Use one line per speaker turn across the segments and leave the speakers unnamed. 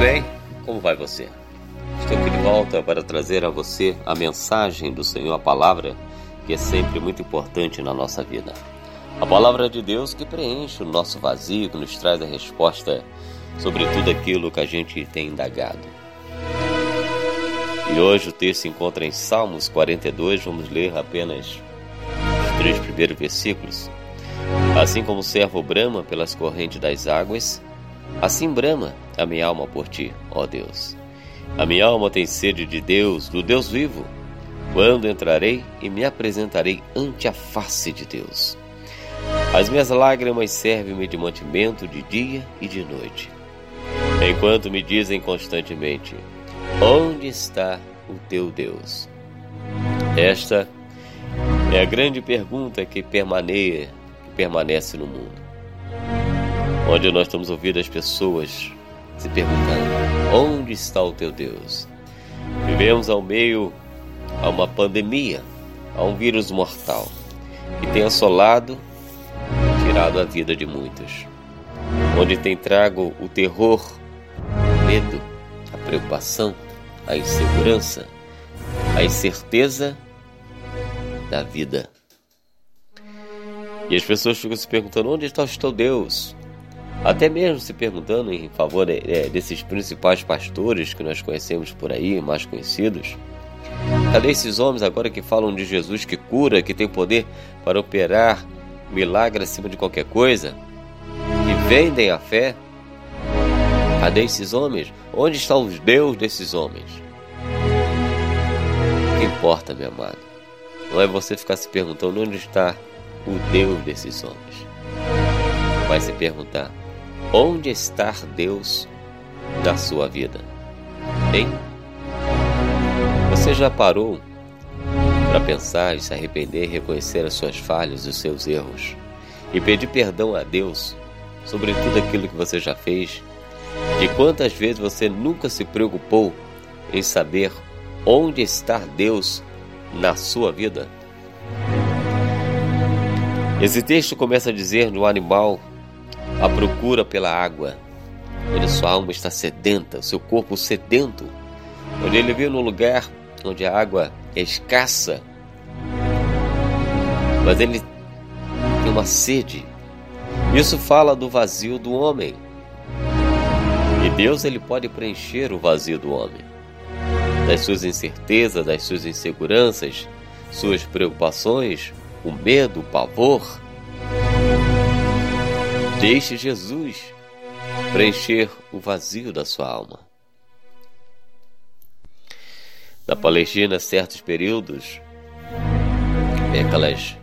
bem? Como vai você? Estou aqui de volta para trazer a você a mensagem do Senhor, a palavra que é sempre muito importante na nossa vida. A palavra de Deus que preenche o nosso vazio, que nos traz a resposta sobre tudo aquilo que a gente tem indagado. E hoje o texto se encontra em Salmos 42, vamos ler apenas os três primeiros versículos. Assim como o servo brama pelas correntes das águas, assim brama a minha alma por ti, ó Deus. A minha alma tem sede de Deus, do Deus vivo. Quando entrarei e me apresentarei ante a face de Deus. As minhas lágrimas servem-me de mantimento de dia e de noite. Enquanto me dizem constantemente: Onde está o teu Deus? Esta é a grande pergunta que permaneia, que permanece no mundo. Onde nós estamos ouvindo as pessoas se perguntando: Onde está o teu Deus? Vivemos ao meio a uma pandemia, a um vírus mortal que tem assolado e tirado a vida de muitos, onde tem trago o terror, o medo, a preocupação, a insegurança, a incerteza da vida. E as pessoas ficam se perguntando: onde está o teu Deus? Até mesmo se perguntando em favor é, desses principais pastores que nós conhecemos por aí, mais conhecidos. Cadê esses homens agora que falam de Jesus que cura, que tem poder para operar milagre acima de qualquer coisa? Que vendem a fé? Cadê esses homens? Onde estão os Deus desses homens? O que importa, meu amado? Não é você ficar se perguntando onde está o Deus desses homens. Vai se perguntar Onde está Deus da sua vida? Hein? Você já parou para pensar se arrepender, reconhecer as suas falhas os seus erros e pedir perdão a Deus sobre tudo aquilo que você já fez? De quantas vezes você nunca se preocupou em saber onde está Deus na sua vida? Esse texto começa a dizer no animal a procura pela água, onde sua alma está sedenta, seu corpo sedento, onde ele vive num lugar onde a água é escassa, mas ele tem uma sede. Isso fala do vazio do homem. E Deus ele pode preencher o vazio do homem, das suas incertezas, das suas inseguranças, suas preocupações, o medo, o pavor. Deixe Jesus preencher o vazio da sua alma. Na Palestina, certos períodos, é aquelas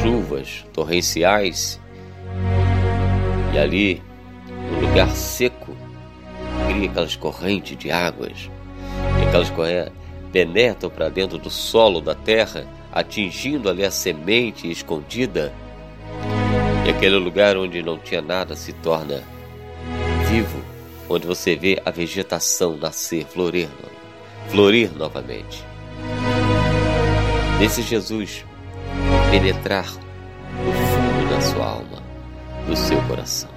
chuvas torrenciais e ali, no lugar seco, cria aquelas correntes de águas, e aquelas correntes penetram para dentro do solo da terra, atingindo ali a semente escondida e aquele lugar onde não tinha nada se torna vivo, onde você vê a vegetação nascer, florir, florir novamente. Deixe Jesus penetrar no fundo da sua alma, do seu coração.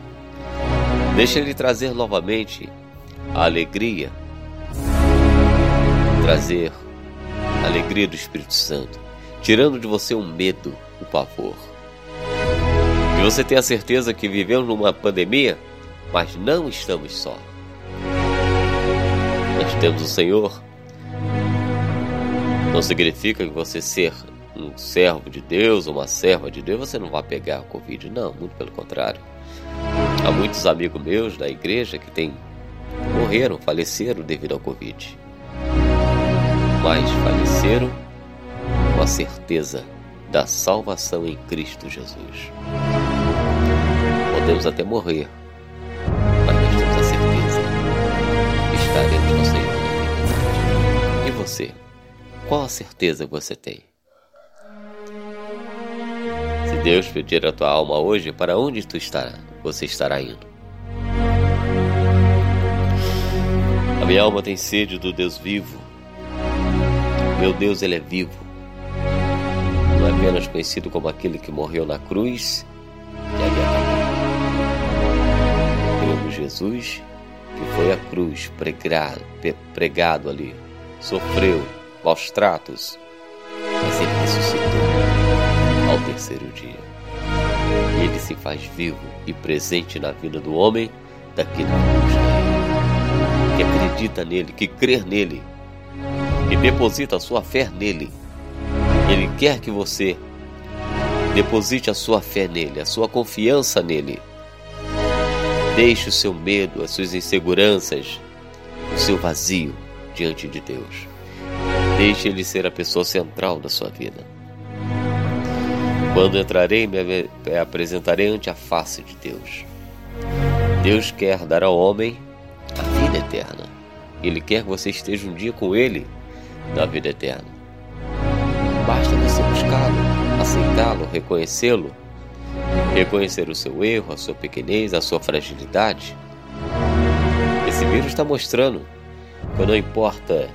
Deixe Ele trazer novamente a alegria, trazer a alegria do Espírito Santo, tirando de você o medo, o pavor. E você tem a certeza que vivemos numa pandemia, mas não estamos só. Nós temos o Senhor. Não significa que você ser um servo de Deus ou uma serva de Deus, você não vai pegar a Covid. Não, muito pelo contrário. Há muitos amigos meus da igreja que têm morreram, faleceram devido ao Covid. Mas faleceram com a certeza da salvação em Cristo Jesus. Podemos até morrer, mas nós temos a certeza estaremos no Senhor na eternidade. E você? Qual a certeza você tem? Se Deus pedir a tua alma hoje, para onde tu estará? Você estará indo? A minha alma tem sede do Deus vivo. Meu Deus, ele é vivo não é apenas conhecido como aquele que morreu na cruz Jesus que foi à cruz pregado, pregado ali, sofreu maus tratos, mas ele ressuscitou ao terceiro dia. Ele se faz vivo e presente na vida do homem daquele que que acredita nele, que crê nele, que deposita a sua fé nele. Ele quer que você deposite a sua fé nele, a sua confiança nele. Deixe o seu medo, as suas inseguranças, o seu vazio diante de Deus. Deixe Ele ser a pessoa central da sua vida. Quando entrarei, me apresentarei ante a face de Deus. Deus quer dar ao homem a vida eterna. Ele quer que você esteja um dia com Ele na vida eterna. Basta você buscá-lo, aceitá-lo, reconhecê-lo, reconhecer o seu erro, a sua pequenez, a sua fragilidade. Esse vírus está mostrando que não importa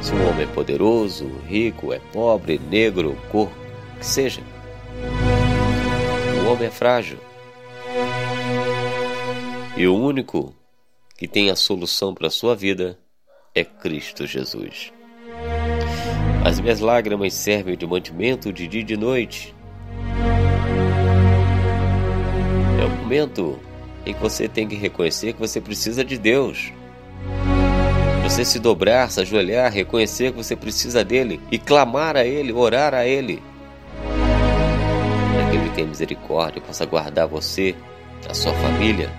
se um homem é poderoso, rico, é pobre, negro, cor, que seja. O homem é frágil. E o único que tem a solução para a sua vida é Cristo Jesus. As minhas lágrimas servem de mantimento de dia e de noite. Momento em que você tem que reconhecer que você precisa de Deus. Você se dobrar, se ajoelhar, reconhecer que você precisa dele e clamar a ele, orar a ele. Para que ele tenha misericórdia, possa guardar você, a sua família,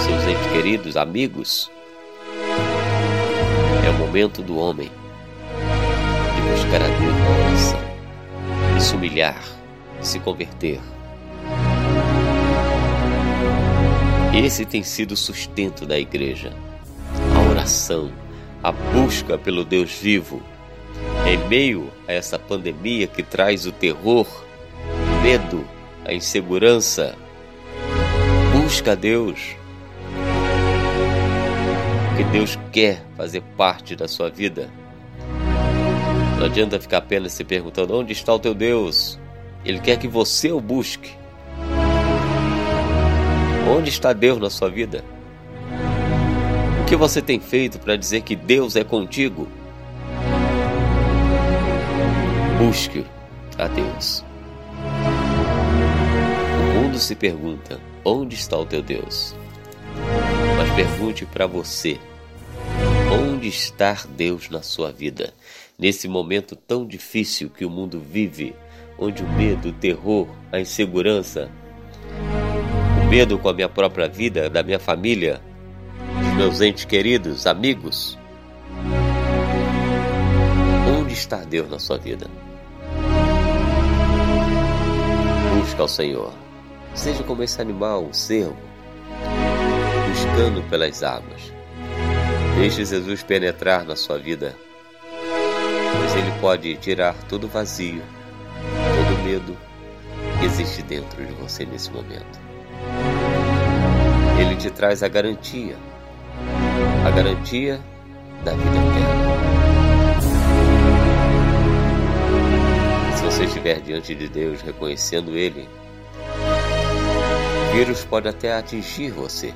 seus entes queridos, amigos. É o momento do homem de buscar a Deus na oração, de se humilhar, de se converter. Esse tem sido o sustento da igreja oração, a busca pelo Deus vivo. Em meio a essa pandemia que traz o terror, o medo, a insegurança, busca a Deus. Que Deus quer fazer parte da sua vida. Não adianta ficar apenas se perguntando onde está o teu Deus. Ele quer que você o busque. Onde está Deus na sua vida? que você tem feito para dizer que Deus é contigo? Busque a Deus. O mundo se pergunta: onde está o teu Deus? Mas pergunte para você: onde está Deus na sua vida? Nesse momento tão difícil que o mundo vive, onde o medo, o terror, a insegurança, o medo com a minha própria vida, da minha família, meus entes queridos, amigos, onde está Deus na sua vida? Busca ao Senhor. Seja como esse animal, o cervo, buscando pelas águas. Deixe Jesus penetrar na sua vida, pois Ele pode tirar todo vazio, todo medo que existe dentro de você nesse momento. Ele te traz a garantia. A garantia da vida eterna. Se você estiver diante de Deus reconhecendo Ele, vírus pode até atingir você,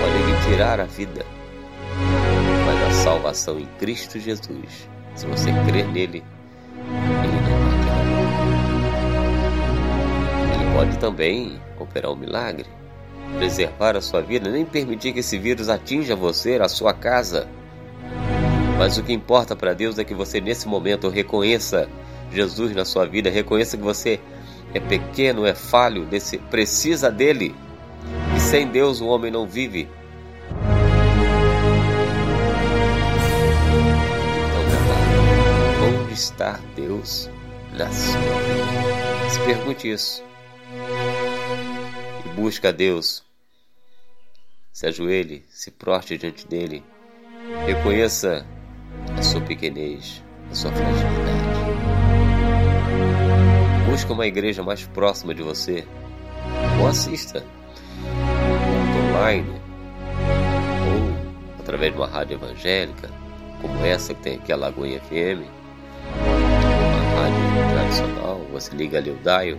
pode lhe tirar a vida, mas a salvação em Cristo Jesus, se você crer nele, Ele não vai Ele pode também operar um milagre preservar a sua vida, nem permitir que esse vírus atinja você, a sua casa. Mas o que importa para Deus é que você, nesse momento, reconheça Jesus na sua vida, reconheça que você é pequeno, é falho, precisa dele. E sem Deus o homem não vive. Então, onde está Deus na sua vida? Se pergunte isso busca a Deus. Se ajoelhe, se proste diante dele. Reconheça a sua pequenez, a sua fragilidade. Busque uma igreja mais próxima de você. Ou assista online ou através de uma rádio evangélica, como essa que tem aqui a Lagoinha FM, uma rádio tradicional, você liga ali o dial,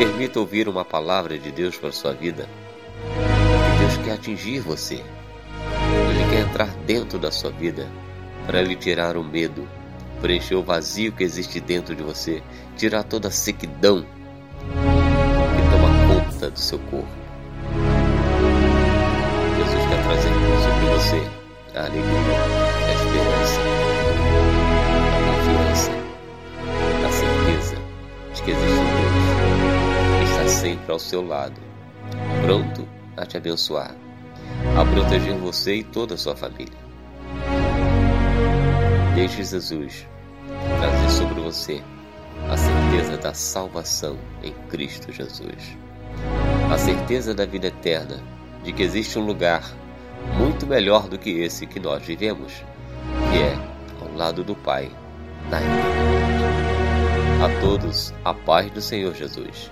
permita ouvir uma palavra de Deus para sua vida. Deus quer atingir você. Ele quer entrar dentro da sua vida para lhe tirar o medo, preencher o vazio que existe dentro de você, tirar toda a sequidão que toma conta do seu corpo. Jesus quer trazer sobre você a alegria, a esperança, a confiança, a certeza de que existe um sempre ao seu lado, pronto a te abençoar, a proteger você e toda a sua família. Deixe Jesus trazer sobre você a certeza da salvação em Cristo Jesus. A certeza da vida eterna, de que existe um lugar muito melhor do que esse que nós vivemos, que é ao lado do Pai, na eternidade. A todos, a paz do Senhor Jesus.